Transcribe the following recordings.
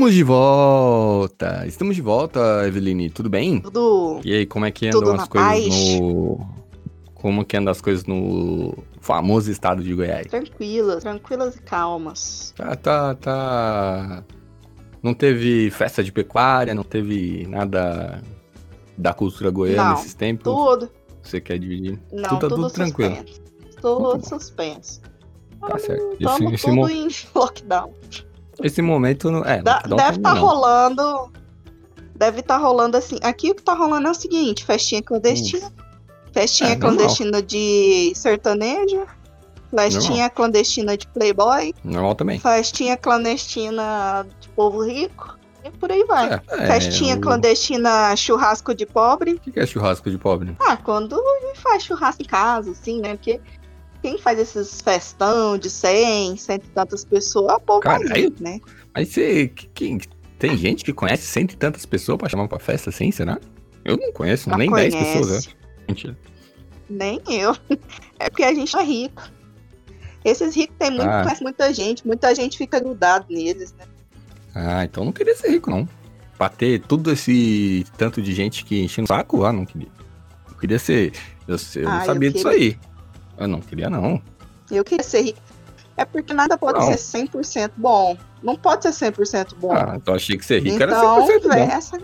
Estamos de volta! Estamos de volta, Eveline, tudo bem? Tudo. E aí, como é que andam as coisas paz. no. Como que andam as coisas no famoso estado de Goiás? Tranquilas, tranquilas e calmas. Tá, tá, tá. Não teve festa de pecuária, não teve nada da cultura goiana nesses tempos? Tudo. Você quer dividir? Não, Tudo tá tudo, tudo tranquilo. suspenso. Tudo tá suspenso. Tá certo. Estamos tudo em lockdown. Esse momento não. É, Da- deve estar não. rolando. Deve estar rolando assim. Aqui o que tá rolando é o seguinte: festinha clandestina. Festinha É, normal. clandestina de sertanejo. Festinha clandestina de playboy. Normal também. Festinha clandestina de povo rico. E por aí vai. É, é, Festinha o- clandestina churrasco de pobre. O que que é churrasco de pobre? Ah, quando faz churrasco em casa, assim, né? Porque quem faz esses festão de 100, cento e tantas pessoas, é o povo Caralho. né? Mas você. tem gente que conhece cento e tantas pessoas pra chamar pra festa assim, será? Eu não conheço, Não nem dez conhece. pessoas, né? Mentira. Nem eu. É porque a gente é rico. Esses ricos tem muito, Ah. conhece muita gente, muita gente fica grudado neles, né? Ah, então eu não queria ser rico, não. Pra ter tudo esse tanto de gente que enchendo o saco, ah, não queria. Eu queria ser. Eu, eu Ah, não eu sabia disso queria. aí. Eu não queria, não. Eu queria ser rico. É porque nada pode Não. ser 100% bom. Não pode ser 100% bom. Ah, então achei que ser rico era então, 100% bom. essa...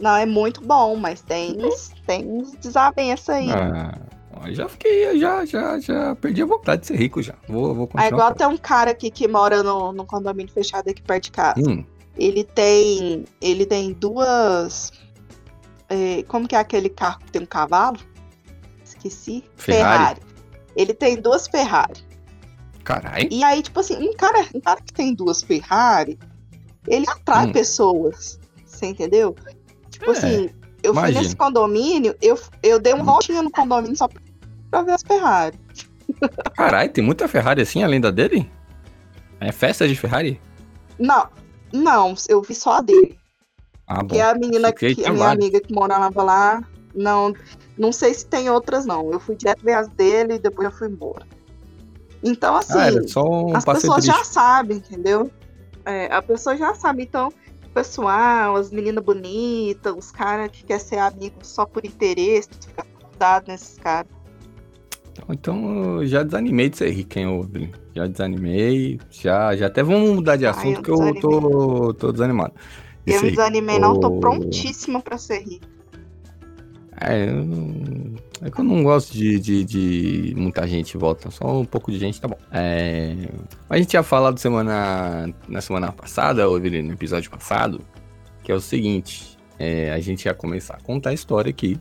Não, é muito bom, mas tem, tem uns desavenças aí. Ah, já fiquei, já, já, já perdi a vontade de ser rico já. Vou, vou É continuar. igual tem um cara aqui que mora no, no condomínio fechado aqui perto de casa. Hum, Ele tem. Ele tem duas. é, como que é aquele carro que tem um cavalo? Esqueci. Ferrari. Ele tem duas Ferrari. caralho. E aí, tipo assim, um cara, um cara que tem duas Ferrari, ele atrai Hum. pessoas. Você entendeu? Tipo É, assim, eu fui nesse condomínio, eu, eu dei uma Hum. voltinha no condomínio só pra ver as Ferrari. Caralho, tem muita Ferrari assim além da dele? É festa de Ferrari? Não, não, eu vi só a dele. Ah, bom. Que é a menina que a minha vários. amiga que morava lá. Não, não sei se tem outras, não. Eu fui direto ver as dele e depois eu fui embora. Então, assim, ah, um as pessoas já sabem, entendeu? É, a pessoa já sabe. Então, o pessoal, as meninas bonitas, os caras que querem ser amigos só por interesse, fica cuidado nesses caras. Então eu já desanimei de ser rico, hein, Vini? Já desanimei. Já, já até vamos mudar de Ah, assunto eu que eu tô, tô desanimado. de Eu me rico. desanimei, não, tô prontíssima pra ser rica. É, eu não- é que eu não gosto de, de, de muita gente volta, só um pouco de gente tá bom. É, a gente tinha falado semana, na semana passada, ou no episódio passado, que é o seguinte: é, a gente ia começar a contar a história aqui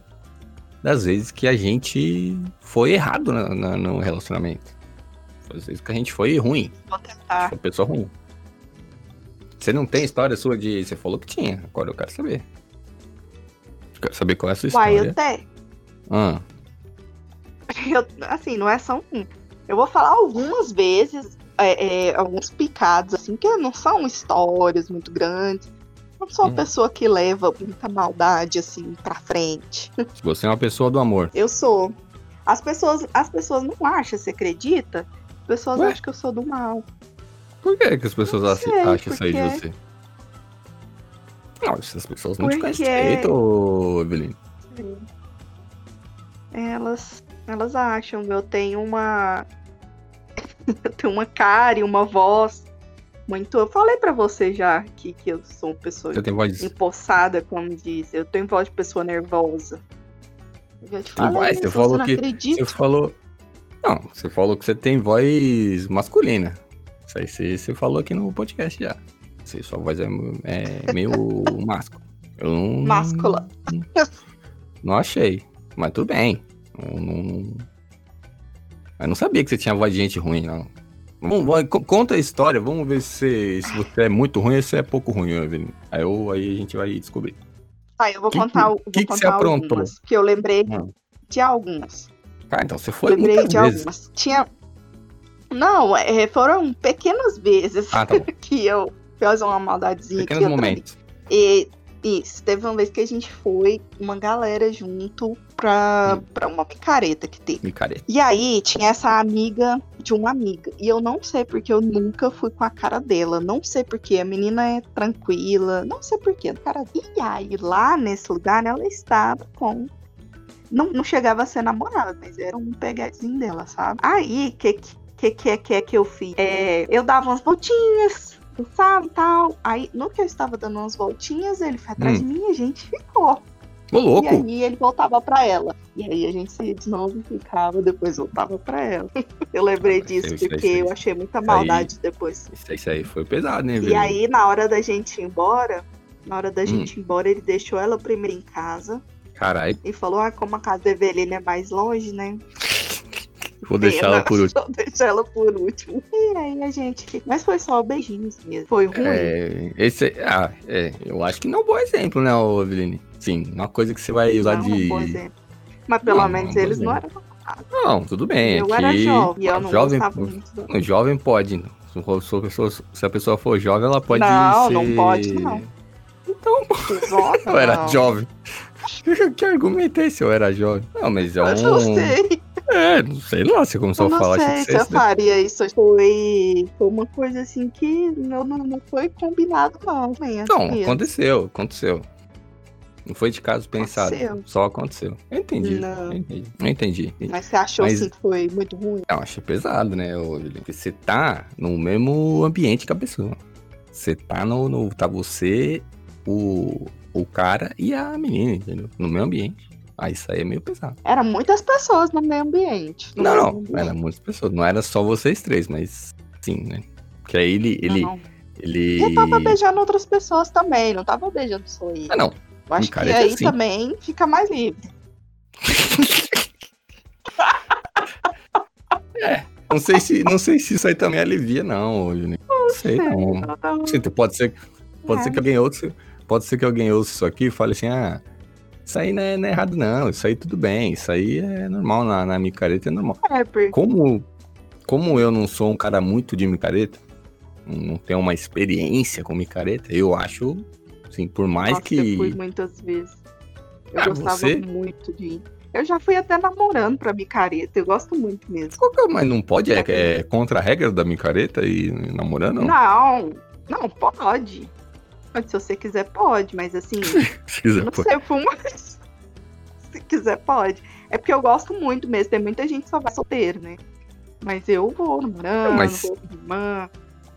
das vezes que a gente foi errado na- na- no relacionamento. As vezes que a gente foi ruim, Vou tentar. foi pessoa ruim. Você não tem história sua de. Você falou que tinha, agora eu quero saber. Quero saber qual é a sua Uai, história. eu até. Ah. Eu, assim, não é só um. Eu vou falar algumas vezes, é, é, alguns picados, assim, que não são histórias muito grandes. Eu sou uma Hum. pessoa que leva muita maldade, assim, pra frente. Você é uma pessoa do amor. Eu sou. As pessoas, as pessoas não acham, você acredita? As pessoas Ué? acham que eu sou do mal. Por que, que as pessoas Não sei, acham isso aí de você? Não, essas pessoas não te conhecem Porque- direito, ô, Evelyn. Elas, elas acham que eu tenho uma. eu tenho uma cara e uma voz muito. Eu falei pra você já que, que eu sou uma pessoa voz empossada, como diz. Eu tenho voz de pessoa nervosa. Eu já te falei voz? Você falou não que- acredita? Você falou... Não, você falou que você tem voz masculina. Isso aí você, você falou aqui no podcast já. Você, sua voz é, é meio máscula. Eu não... Máscula. Não achei. Mas tudo bem. Eu não... Eu não sabia que você tinha voz de gente ruim, não. Vamos, conta a história, vamos ver se, se você é muito ruim ou se é pouco ruim, Evelyn. Aí, eu, aí a gente vai descobrir. Tá, eu vou Que- contar, o- que que contar você aprontou? algumas. Que eu lembrei Hum. de algumas. Tá, então você foi lembrei de vezes. algumas. Tinha. Não, é, foram pequenas vezes Ah, tá que eu fiz uma maldadezinha. Pequenos momentos. E Isso, teve uma vez que a gente foi, uma galera junto pra, Hum. pra uma picareta que teve. Micareta. E aí tinha essa amiga de uma amiga. E eu não sei porque eu nunca fui com a cara dela. Não sei porque a menina é tranquila. Não sei porquê. Cara... E aí lá nesse lugar ela estava com. Não, não chegava a ser namorada, mas era um pegadinho dela, sabe? Aí, o que, que, que é que, é que eu fiz? É, eu dava umas voltinhas, sabe, tal. Aí, no que eu estava dando umas voltinhas, ele foi atrás Hum. de mim e a gente ficou. Ô, louco! E aí ele voltava pra ela. E aí a gente de novo, ficava, depois voltava pra ela. Eu lembrei Ah, disso isso aí, porque isso aí. eu achei muita maldade depois. Isso, aí- isso aí foi pesado, né, E aí, na hora da gente ir embora, na hora da Hum. gente ir embora, ele deixou ela primeiro em casa Caralho, e falou: Ah, como a casa da Evelina é mais longe, né? Vou deixar ela por último. Vou deixar ela por último. E aí a gente. Mas foi só beijinhos mesmo. Foi ruim. É, esse, ah, é, eu acho que não é um bom exemplo, né, Eveline? Sim, uma coisa que você vai usar não, de. um bom exemplo. Mas pelo Não, menos não, eles não eram. Não, tudo bem. eu aqui, era jovem, eu não jovem, muito. jovem pode. Se for- se a pessoa, se a pessoa for jovem, ela pode Não, ser... não pode, não. Então, Cusona, eu era não. jovem. que argumento é esse? Eu era jovem. Não, mas é Eu não um... sei. É, não sei lá, você começou Eu não a falar, sei achei que você... eu faria isso. Foi, foi uma coisa assim que não, não, não foi combinado, não. né? Não, Assim, aconteceu, aconteceu. Não foi de caso pensado, Aconteceu. só aconteceu. Eu entendi, Não. eu entendi, eu entendi. Mas você achou Mas- assim que foi muito ruim? Eu achei pesado, né? Porque você tá no mesmo ambiente que a pessoa. Você tá no, no- Tá você, o, o cara e a menina, entendeu? No mesmo ambiente. Aí isso aí é meio pesado. Eram muitas pessoas no meio ambiente. no não, não. ambiente. Era muitas pessoas. Não era só vocês três, mas sim, né? Porque aí ele. ele, Não, ele... Eu tava beijando outras pessoas também, não tava beijando só ele. Ah, não. eu acho que micareta aí sim. também fica mais livre. Não sei se, não sei se isso aí também alivia, não, Juninho. Não sei, não. Então, pode ser, pode É. ser que alguém ouça, pode ser que alguém ouça isso aqui e fale assim, ah, isso aí não é, não é errado não, isso aí tudo bem, isso aí é normal na, na micareta, é normal. É, porque Como, como eu não sou um cara muito de micareta, não tenho uma experiência com micareta, eu acho, assim, por mais Nossa, que... eu fui muitas vezes. Eu Ah, gostava você? muito de ir. Eu já fui até namorando pra micareta, eu gosto muito mesmo. É- Mas não pode, é, é contra a regra da micareta e namorando, não? Não, não, pode. Mas Se você quiser, pode, mas assim, Se quiser, não pô. sei, fumo. Se quiser, pode. É porque eu gosto muito mesmo. Tem muita gente que só vai solteiro, né? Mas eu vou namorando, Mas- vou com irmã.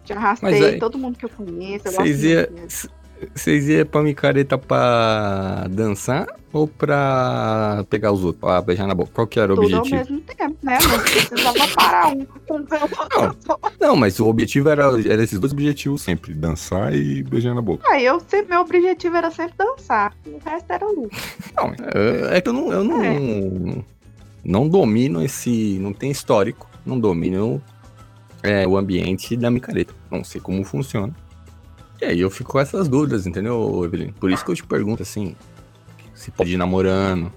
Já arrastei aí- todo mundo que eu conheço. Eu gosto Vocês mesmo. Vocês iam pra micareta pra dançar ou pra pegar os outros, pra beijar na boca? Qual que era o Tudo ao objetivo? mesmo tempo, né? Não precisava parar um com o Não, mas o objetivo era, era esses dois objetivos sempre, dançar e beijar na boca. Aí eu sempre, meu objetivo era sempre dançar. O resto era luta. Não, é, é que eu não, eu não, não domino esse, não tem histórico, não domino é, o ambiente da micareta, não sei como funciona. E aí eu fico com essas dúvidas, entendeu, Evelyn? Por isso que eu te pergunto, assim, se pode ir namorando,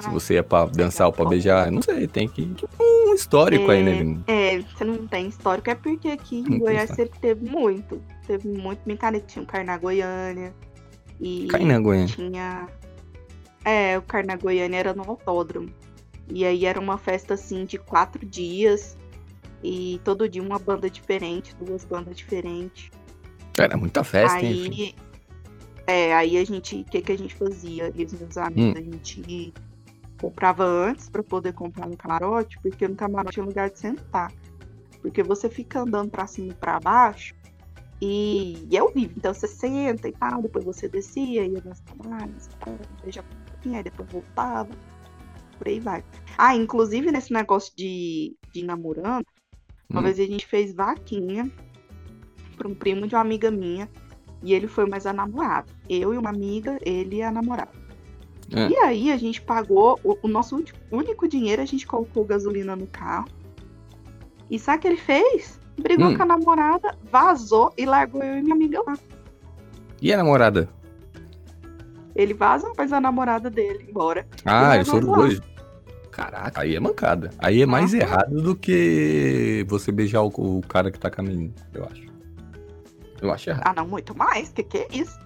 se Ai, você é pra dançar ou pra beijar, não sei, tem que um histórico aí, né, Evelyn? É, você não tem histórico, é porque aqui em Goiás sempre teve muito. Teve muito micareta. Tinha o Carna Goiânia. E Cai na Goiânia. tinha. É, o Carna Goiânia era no autódromo. E aí era uma festa assim de quatro dias. E todo dia uma banda diferente, duas bandas diferentes. Era muita festa, aí. É, aí a gente. O que, que a gente fazia? E os meus amigos, Hum. a gente comprava antes pra poder comprar no camarote, porque no camarote tinha lugar de sentar. Porque você fica andando pra cima e pra baixo. E, e é horrível. Então você senta e tal, depois você descia, ia nas camadas, beijava um pouquinho, aí depois voltava. Por aí vai. Ah, inclusive nesse negócio de, de namorando, uma Hum. vez a gente fez vaquinha para um primo de uma amiga minha. E ele foi mais a namorada. Eu e uma amiga, ele e a namorada. É. E aí a gente pagou o, o nosso único dinheiro, a gente colocou gasolina no carro. E sabe o que ele fez? Brigou Hum. com a namorada, vazou e largou eu e minha amiga lá. E a namorada? Ele vazou, mas a namorada dele embora. Ah, eles foram dois. Caraca, aí é mancada. Aí é mais Aham. errado do que você beijar o, o cara que tá com a menina, eu acho. Eu acho errado. Ah, não, muito mais. Que que é isso?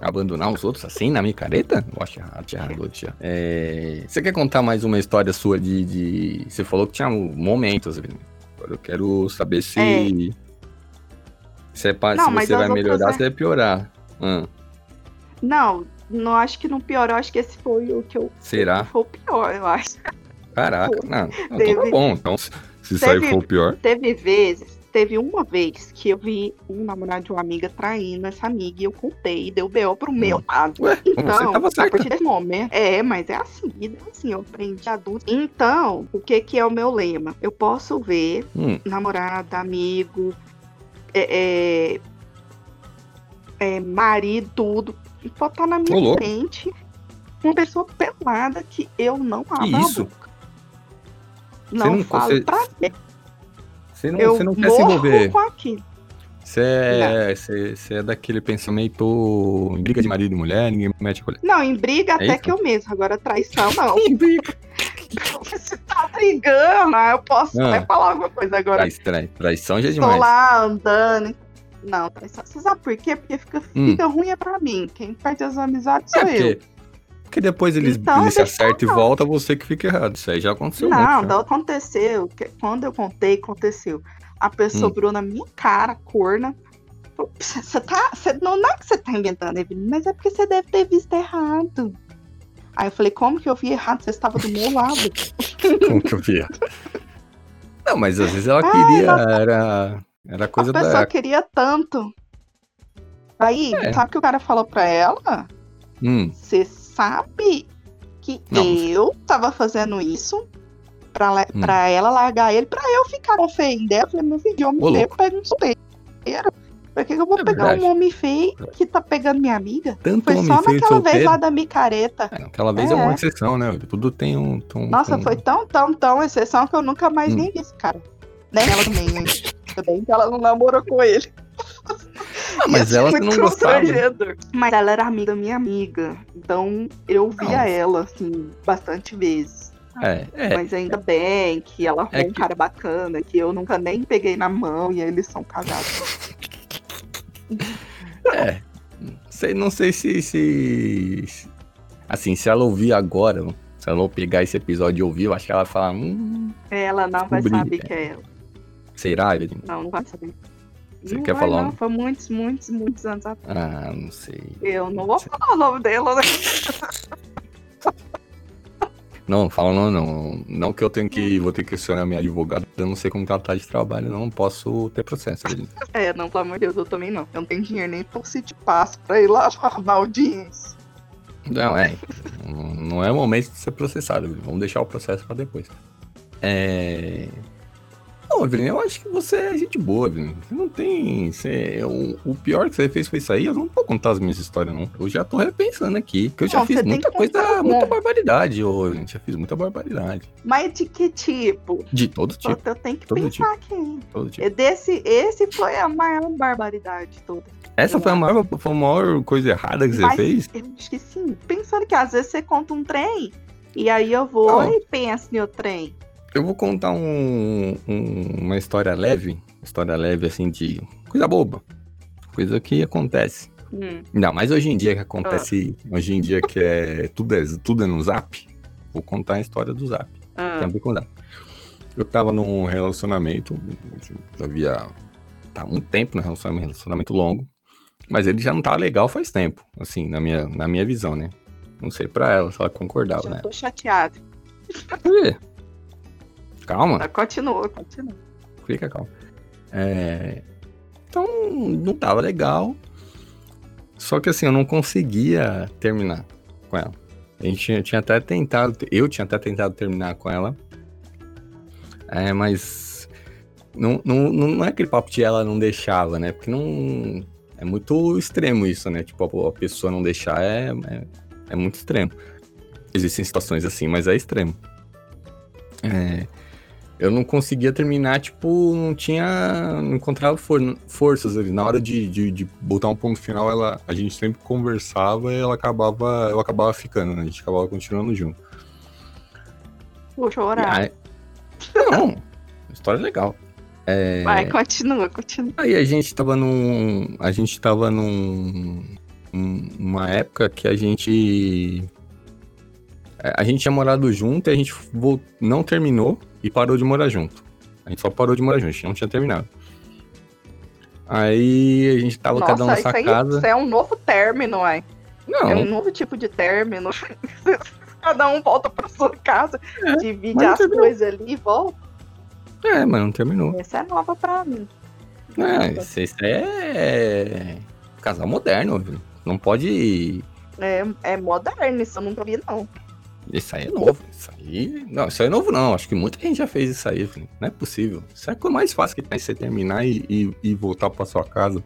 Abandonar os outros assim na micareta? Eu acho errado, acho errado, acho errado. É... Você quer contar mais uma história sua de. de... Você falou que tinha momentos, Agora eu quero saber se. É. Se, é pa- Não, se você vai melhorar, se vai piorar. Hum, Não, não acho que não piorou, acho que esse foi o que eu. será? Foi o pior, eu acho. Caraca, não. não então tá bom. Então, se se isso aí Teve- for o pior. Teve vezes, teve uma vez que eu vi um namorado de uma amiga traindo essa amiga e eu contei, deu B.O. pro meu lado. Ué, você Então, a partir desse momento. É, mas é assim, é assim, eu aprendi adulto. Então, o que que é o meu lema? Eu posso ver Hum, namorado, amigo, é, é, é, marido, tudo, e botar na minha louco. frente uma pessoa pelada que eu não abro a boca. Não, não- falo você- pra quê? Você não, Eu você não quer se envolver. com aquilo. Você é, você, você é daquele pensamento em briga de marido e mulher, ninguém mete a colher. Não, em briga até isso? que eu mesmo, agora traição não. Em briga. Você tá brigando, aí eu posso Ah. até falar alguma coisa agora. Trai, trai, traição já é Tô demais. lá andando. Não, traição. Você sabe por quê? Porque fica, Hum. fica ruim é pra mim. Quem perde as amizades sou É eu. Porque, depois eles, Então, eles se acertam e voltam, você que fica errado. Isso aí já aconteceu Não, muito. já. aconteceu. Quando eu contei, aconteceu. A pessoa Hum. na minha cara, corna. Você tá. Você, não, não é que você tá inventando, Evelyn, mas é porque você deve ter visto errado. Aí eu falei, como que eu vi errado? Você estava do meu lado. Como que eu via? Não, mas às vezes ela Ai, queria, era, era coisa a pessoa da... queria tanto. Aí, É. sabe o que o cara falou pra ela? Hum, Você sabe que Não. eu tava fazendo isso pra, Hum. pra ela largar ele, pra eu ficar com feio dela. Eu falei, meu filho, homem Ô, feio pega um solteiro. Pra que, que eu vou É pegar verdade. um homem feio que tá pegando minha amiga? tanto Foi só naquela vez lá da micareta. É, aquela vez é. É. uma exceção, né? Tudo tem um... um- Nossa, um- foi tão, tão, tão exceção que eu nunca mais Hum. nem vi esse cara. Nem ela também? Ainda bem que ela não namorou com ele. Ah, mas ela não gostava. Mas ela era amiga minha amiga. Então eu via Não. ela, assim, bastante vezes. É, é. Mas ainda bem que ela arrumou É um que- cara bacana, que eu nunca nem peguei na mão e eles são casados. É. Sei, não sei se, se. Assim, se ela ouvir agora, se ela pegar esse episódio e ouvir, eu acho que ela vai falar. Hum, Ela não vai Descobri, saber é. que é ela. será, Evelyn? Não, não vai saber. Você não quer falar Não, foi muitos, muitos, muitos anos atrás. Ah, não sei. Eu não vou falar o nome dela, né? Não, fala não, não. Não que eu tenho que. Vou ter que acionar minha advogada. Eu não sei como que ela tá de trabalho, não. Posso ter processo. É, não, pelo amor de Deus, eu também não. Eu não tenho dinheiro nem por se te passo pra ir lá na audiência. Não, é. Não é o momento de ser processado. Vamos deixar o processo pra depois. É. Não, Evelyn, eu acho que você é gente boa, Evelyn. Você não tem. Você... O, o pior que você fez foi isso aí. Eu não vou contar as minhas histórias, não. Eu já tô repensando aqui. Porque eu já Não, fiz muita contar coisa, um muita monte. barbaridade, ô, Evelyn. Já fiz muita barbaridade. Mas de que tipo? De todo tipo. eu tenho que todo pensar aqui. Todo tipo. E Desse, esse foi a maior barbaridade toda. Essa foi a maior, foi a maior coisa errada que você Mas fez? Eu acho que sim. Pensando que às vezes você conta um trem e aí eu vou Não. e penso no trem. Eu vou contar um, um- uma história leve, história leve assim de coisa boba, coisa que acontece. Hum. Não, mas hoje em dia que acontece, Ah. hoje em dia que é tudo, é tudo é no Zap, vou contar a história do Zap. Ah, Tem a ver com o Zap. Eu tava num relacionamento, já havia tá muito tempo no relacionamento, relacionamento longo, mas ele já não tava legal faz tempo, assim, na minha, na minha visão, né? Não sei pra ela se ela concordava, já né? tô chateado. Ih, Calma. Continua, continua. Fica calmo. É, Então, não tava legal. Só que assim, eu não conseguia terminar com ela. A gente tinha, tinha até tentado, eu tinha até tentado terminar com ela. É, mas não, não, não é aquele papo de ela não deixava, né? Porque não. É muito extremo isso, né? Tipo, a, a pessoa não deixar é, é, é muito extremo. Existem situações assim, mas é extremo. É, eu não conseguia terminar, tipo, não tinha. Não encontrava for- forças ali. Na hora de, de, de botar um ponto final, ela, a gente sempre conversava e ela acabava. Eu acabava ficando, né? A gente acabava continuando junto. Vou chorar. aí- não, história legal. É, Vai, continua, continua. Aí a gente tava num. A gente tava num. um- uma época que a gente. A gente tinha morado junto e a gente não terminou e parou de morar junto. A gente só parou de morar junto, a gente não tinha terminado. Aí a gente tava cada um na Nossa, sua aí casa. isso é um novo término, uai. Não, É um novo tipo de término. Cada um volta pra sua casa, É, divide as terminou. coisas ali e volta. é, mas não terminou. Essa é nova pra mim. É, isso, isso é. Casal moderno, viu? Não pode. É, é moderno, isso eu nunca vi, não. Isso aí é novo. Isso aí. Não, isso aí é novo, não. Acho que muita gente já fez isso aí, filho. Não é possível. Isso é a coisa mais fácil que tem você terminar e, e, e voltar pra sua casa.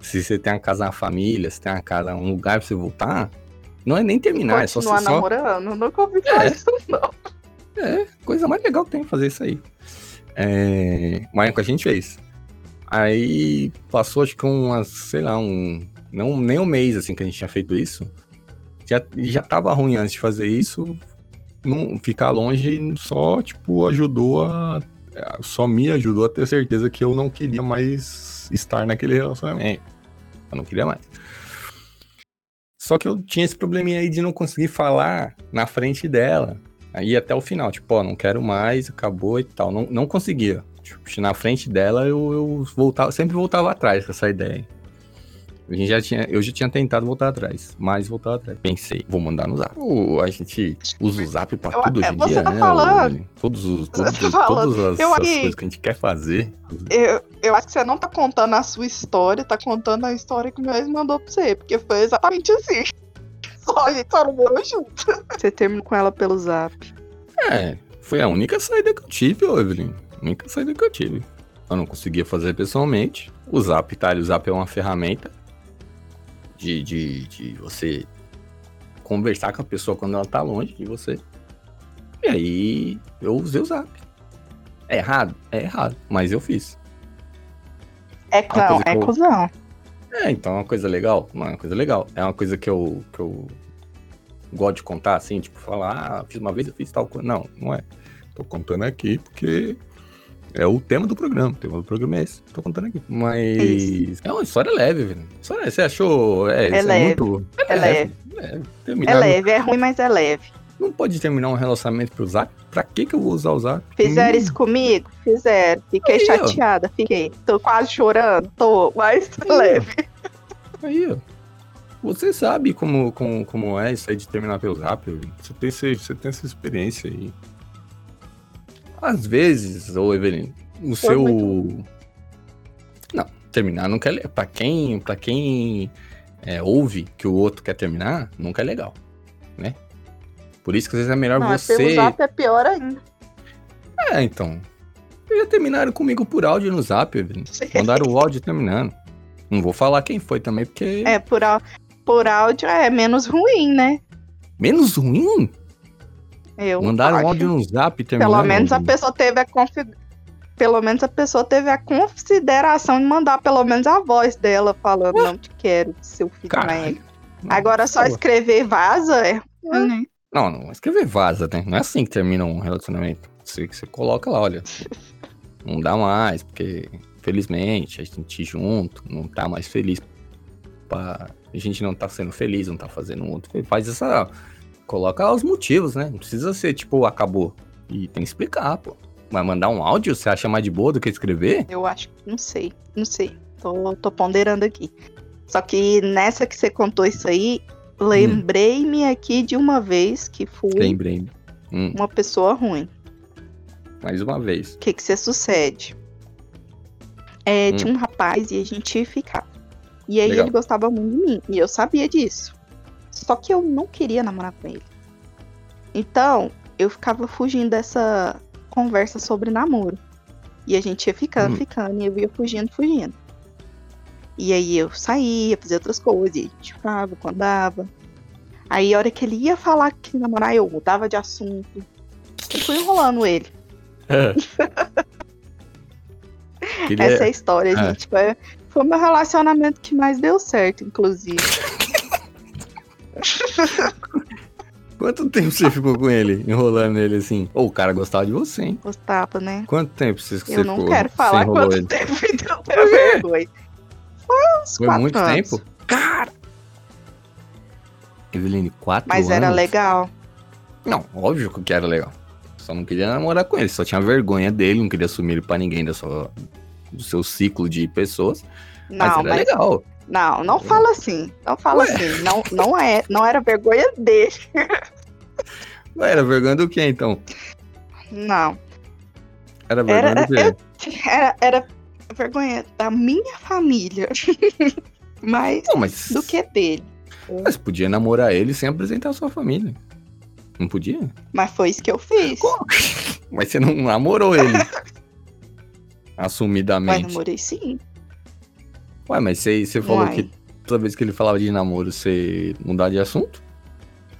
Se você tem uma casa na família, se tem uma casa, um lugar pra você voltar, não é nem terminar, é só Continuar você só. namorando, nunca ouvi falar É. isso, não. É, coisa mais legal que tem fazer isso aí. É, mas a gente fez. Aí passou acho que umas, sei lá, um. Não, nem um mês assim que a gente tinha feito isso. Já, já tava ruim antes de fazer isso. Não, ficar longe só, tipo, ajudou a. Só me ajudou a ter certeza que eu não queria mais estar naquele relacionamento. Eu não queria mais. Só que eu tinha esse probleminha aí de não conseguir falar na frente dela. Aí até o final, tipo, ó, não quero mais, acabou e tal. Não, não conseguia. Tipo, na frente dela eu, eu voltava, sempre voltava atrás com essa ideia. A gente já tinha, eu já tinha tentado voltar atrás, mas voltava atrás. Pensei, vou mandar no zap. A gente usa o zap pra Eu- tudo hoje em você dia, tá né? falando. o- todos os, todos, tá falando. todas as, Eu as coisas que a gente quer fazer. Eu, eu acho que você não tá contando a sua história, tá contando a história que o meu ex mandou pra você, porque foi exatamente assim. Só a gente só não morou junto. Você terminou com ela pelo zap. É, foi a única saída que eu tive, Evelyn. A única saída que eu tive. Eu não conseguia fazer pessoalmente. O Zap, tá? O Zap é uma ferramenta de, de, de você conversar com a pessoa quando ela tá longe de você. E aí eu usei o Zap. É errado? É errado, mas eu fiz. É que é eu- cuzão. É, então é uma coisa legal, uma coisa legal. É uma coisa que eu, que eu gosto de contar, assim, tipo, falar, ah, fiz uma vez, eu fiz tal coisa. Não, não é. Tô contando aqui porque é o tema do programa. O tema do programa é esse. Tô contando aqui. Mas Isso. é uma história leve, velho. História, você achou? É, isso leve. muito. É leve. É, terminar É no- leve, é ruim, mas é leve. Não pode terminar um relacionamento pro Zap? Pra que que eu vou usar o Zap? Fizeram Hum, isso comigo? Fizeram. Fiquei Aí, ó. chateada, fiquei. Tô quase chorando, tô, mas Aí, ó. leve. Aí, ó. Você sabe como, como, como é isso aí de terminar pelo zap, você tem, esse- você tem essa experiência aí. Às vezes, ô Evelyn, o Foi seu. Não, terminar nunca é legal. Pra quem, pra quem é, ouve que o outro quer terminar, nunca é legal, né? Por isso que às vezes é melhor Não, é você. pelo zap é pior ainda. É, então. Já terminaram comigo por áudio no zap, Evelyn. Mandaram o áudio terminando. Não vou falar quem foi também, porque. É, por, por áudio é menos ruim, né? Menos ruim? Eu Mandaram acho. áudio no zap terminando. Pelo menos a pessoa teve a Pelo menos a pessoa teve a consideração de mandar pelo menos a voz dela falando não te quero, seu filho. Caralho. Agora só escrever vaza é. ruim, né? Não, não, escrever vaza, né? Não é assim que termina um relacionamento. Você, você coloca lá, olha. Não dá mais, porque felizmente a gente junto, não tá mais feliz. Pá, a gente não tá sendo feliz, não tá fazendo um outro. Faz essa. Coloca os motivos, né? Não precisa ser tipo, acabou. E tem que explicar, pô. Vai mandar um áudio, você acha mais de boa do que escrever? Eu acho que não sei, não sei. Tô, tô ponderando aqui. Só que nessa que você contou isso aí, lembrei-me aqui de uma vez que fui Lembrei. Hum, uma pessoa ruim. mais uma vez. O que que se sucede? É, Hum. Tinha um rapaz e a gente ficava. E aí Legal. ele gostava muito de mim. E eu sabia disso. Só que eu não queria namorar com ele. Então, eu ficava fugindo dessa conversa sobre namoro. E a gente ia ficando, Hum. ficando, e eu ia fugindo, fugindo. E aí eu saía, fazia outras coisas, e a gente ficava, quando dava. Aí a hora que ele ia falar que namorar, eu mudava de assunto. Eu fui enrolando ele. Queria- Essa é a história, É. gente. Foi, foi o meu relacionamento que mais deu certo, inclusive. Quanto tempo você ficou com ele, enrolando ele assim? Ô, o cara gostava de você, hein? Gostava, né? Quanto tempo você, você Eu não ficou? quero falar quanto ele? tempo, então tenho vergonha. Foi uns Foi quatro muito anos. tempo? Cara! Eveline, quatro Mas anos? era legal. Não, óbvio que era legal. Só não queria namorar com ele, só tinha vergonha dele, não queria assumir ele pra ninguém da sua, do seu ciclo de pessoas. mas Não, era mas legal. Não, não fala assim. Não fala Ué. assim. Não, não é, não era vergonha dele. Ué, Era vergonha do quê, então? Não. Era vergonha Era- do quê? Era, era vergonha da minha família. Mais Não, mas do que dele. Mas podia namorar ele sem apresentar a sua família. Não podia? Mas foi isso que eu fiz. Como? Mas você não namorou ele. Mas Assumidamente. namorei sim. Ué, mas você, falou Uai. que toda vez que ele falava de namoro, você mudar de assunto?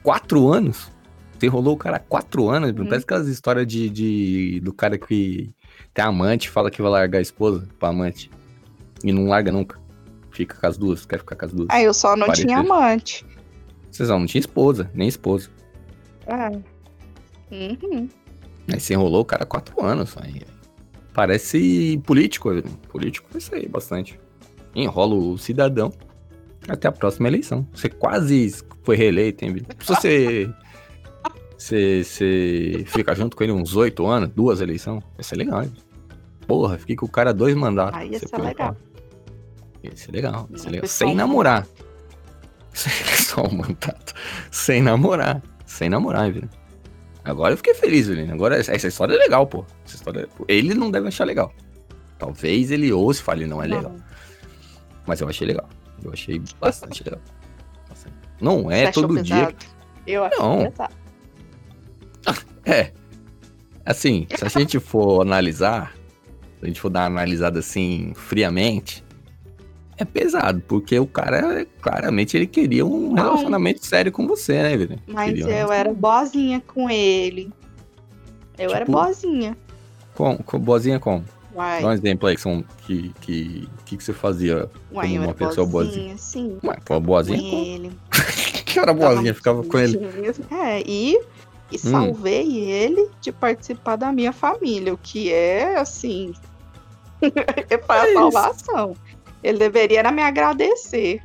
Quatro anos? Você enrolou o cara há quatro anos? Hum. Parece aquelas histórias de, de, do cara que tem amante, fala que vai largar a esposa pra amante. E não larga nunca. Fica com as duas, quer ficar com as duas. Aí eu só não tinha amante. Vocês não, não tinha esposa, nem esposa. É. Uhum. Aí você enrolou o cara há quatro anos. Aí. Parece político. Político é isso aí, bastante. Enrola o cidadão até a próxima eleição. Você quase foi reeleito, hein? Se você, você, você fica junto com ele uns oito anos, duas eleições, vai ser legal, hein? Porra, fiquei com o cara dois mandatos. Aí ia ser legal. Ia ser legal, ia ser legal. Sem namorar. Só um mandato. Sem namorar. Sem namorar, Evelyn. Agora eu fiquei feliz, Evelyn. Agora essa história é legal, pô. Essa história... Ele não deve achar legal. Talvez ele ouça e fale, não é legal. Não. Mas eu achei legal. Eu achei bastante legal. Bastante. Não é todo dia. pesado? Eu achei Não. pesado. É. Assim, se a gente for analisar, se a gente for dar uma analisada assim, friamente, é pesado, porque o cara, claramente, ele queria um relacionamento sério com você, né, Evelyn? Mas Queria um eu era boazinha com ele. Eu era Tipo? boazinha. Com, com boazinha como? Uai, Dá um exemplo aí que, são, que, que, que, que você fazia. uai, como uma pessoa boazinha, sim. Ué, Com boazinha como? ele. Que era boazinha, ficava com ele. É, e, e Hum. salvei ele de participar da minha família, o que é assim. foi a É salvação. Ele deveria era me agradecer.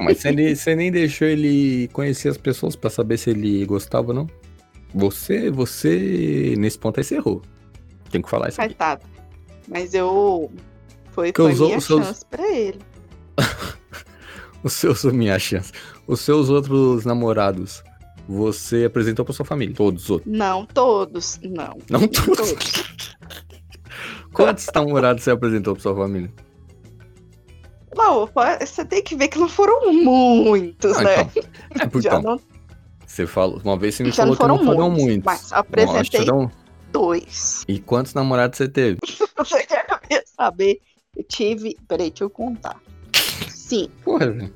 Mas você, nem- você nem deixou ele conhecer as pessoas pra saber se ele gostava ou não? Você, você, nesse ponto aí você errou. Tem que falar isso aqui. Mas eu. Foi, foi usou minha seus- chance pra ele. Os seus, minha chance. Os seus outros namorados, você apresentou pra sua família? Todos os outros. Não todos, não. Não todos. Quantos namorados você apresentou pra sua família? Não, você tem que ver que não foram muitos, Ah, né? então. É, por Já então, não, você falou, uma vez você me já falou não que não foram muitos, muitos. Mas apresentei dois. E quantos namorados você teve? Você quer saber? Eu tive. Peraí, deixa eu contar. Sim, Porra, velho.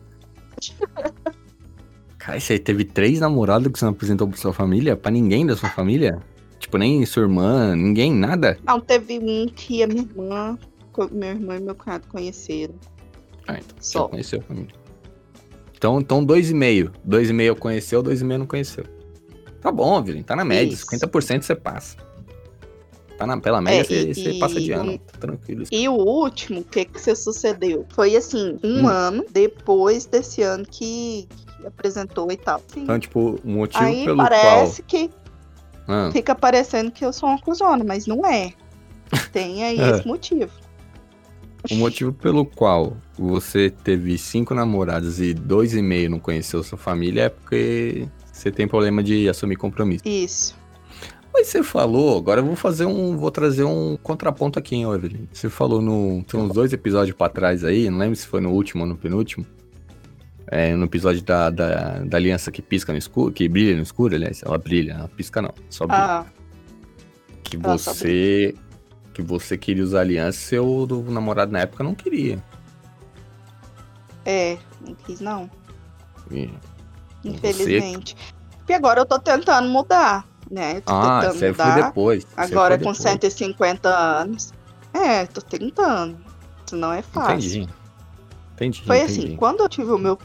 Cara, você teve três namorados que você não apresentou pra sua família? Pra ninguém da sua família? Tipo, nem sua irmã, ninguém, nada? não, teve um que a minha irmã, minha irmã e meu cunhado conheceram. Ah, então você Só. conheceu a família. Então, então dois e meio. Dois e meio conheceu, dois e meio não conheceu. Tá bom, Vilim, tá na média. Isso. 50% você passa. Tá na, pela média, É, você, e- você e passa de ano. Tá tranquilo. E o último, o que que se sucedeu? Foi assim, um Hum. ano depois desse ano que, que apresentou e tal. Sim. Então, tipo, o motivo Aí pelo parece que qual... Ah, fica parecendo que eu sou uma cuzona, mas não é. Tem aí É. esse motivo. o motivo pelo qual você teve cinco namorados e dois e meio não conheceu sua família é porque você tem problema de assumir compromisso. Isso. Mas você falou, agora eu vou fazer um. Vou trazer um contraponto aqui, hein, Evelyn. Você falou no. Tem uns dois episódios pra trás aí, não lembro se foi no último ou no penúltimo. É, no episódio da, da, da aliança que pisca no escuro, que brilha no escuro, aliás, ela brilha, ela pisca não, só brilha. Ah, que você. Que você queria usar aliança, seu do namorado na época não queria. é, não quis não, E- infelizmente. E agora eu tô tentando mudar, né? Tô Ah, tentando isso aí foi mudar. depois. isso aí Agora com depois. 150 anos. É, tô tentando. Isso não é fácil. Entendi. Entendi. Foi entendi. assim, quando eu tive o meu.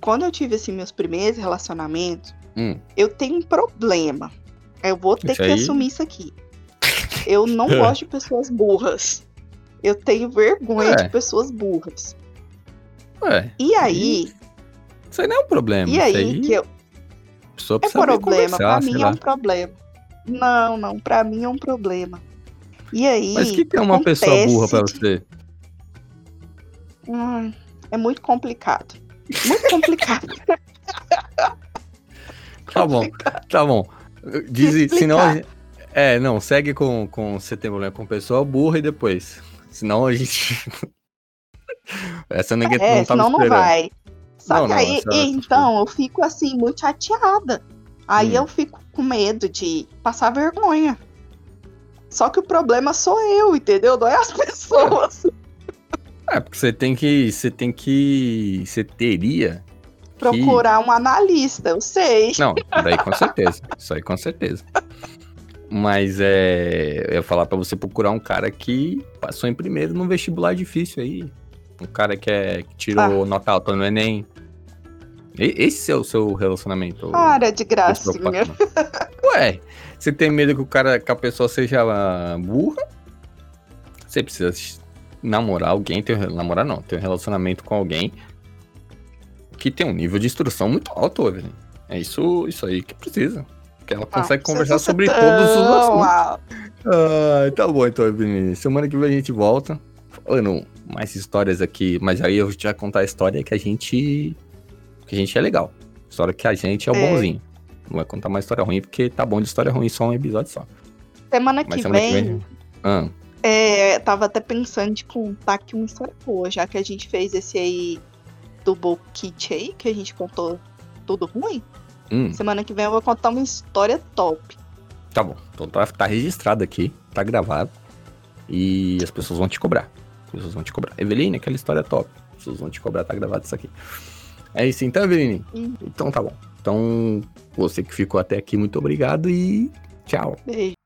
Quando eu tive assim, meus primeiros relacionamentos, Hum, eu tenho um problema. Eu vou ter Isso que aí- assumir isso aqui. Eu não gosto de pessoas burras. Eu tenho vergonha É. de pessoas burras. é. E aí, Isso aí não é um problema. E isso aí, que eu. Pessoa É precisa saber problema, sei mim é um problema. Não, não, pra mim é um problema. E aí. Mas o que, que é uma pessoa burra pra acontece você? Hum, é muito complicado. Muito complicado. Tá bom, tá bom. Diz, senão. É, não, segue com, com você tem problema com pessoa burra e depois. Senão a gente. Essa ninguém é, não tava senão não esperando. vai. Só Não, que não, aí, essa- então, eu fico assim, muito chateada. Aí Hum. eu fico com medo de passar vergonha. Só que o problema sou eu, entendeu? Não é as pessoas. É, porque você tem que. Você tem que. Você teria. Procurar um analista, eu sei. Não, daí com certeza. Isso aí com certeza. Mas é. Eu ia falar pra você procurar um cara que passou em primeiro num vestibular difícil aí. Um cara que, é, que tirou nota alta no Enem. Esse é o seu relacionamento? Para de gracinha. Ué, você tem medo que o cara, que a pessoa seja burra? Você precisa namorar alguém, ter, namorar não, ter um relacionamento com alguém que tem um nível de instrução muito alto, Evelyn. É isso, isso aí que precisa. Que ela consegue Ah, conversar você sobre todos os assuntos. Ah, tá bom então, Evelyn. Semana que vem a gente volta. Falando mais histórias aqui, mas aí eu já contar a história que a gente. Que a gente é legal. História que a gente é o É. bonzinho. Não vai contar mais história ruim, porque tá bom de história ruim só um episódio só. Semana que semana vem, que vem. Ah, é, tava até pensando de contar aqui uma história boa, já que a gente fez esse aí do Kit aí, que a gente contou tudo ruim. hum, Semana que vem eu vou contar uma história top. tá bom. Então tá, tá registrado aqui, tá gravado. E as pessoas vão te cobrar. As pessoas vão te cobrar. Eveline, aquela história top. As pessoas vão te cobrar, tá gravado isso aqui. É isso então, Eveline? Hum. Então tá bom. Então, você que ficou até aqui, muito obrigado e tchau. Beijo.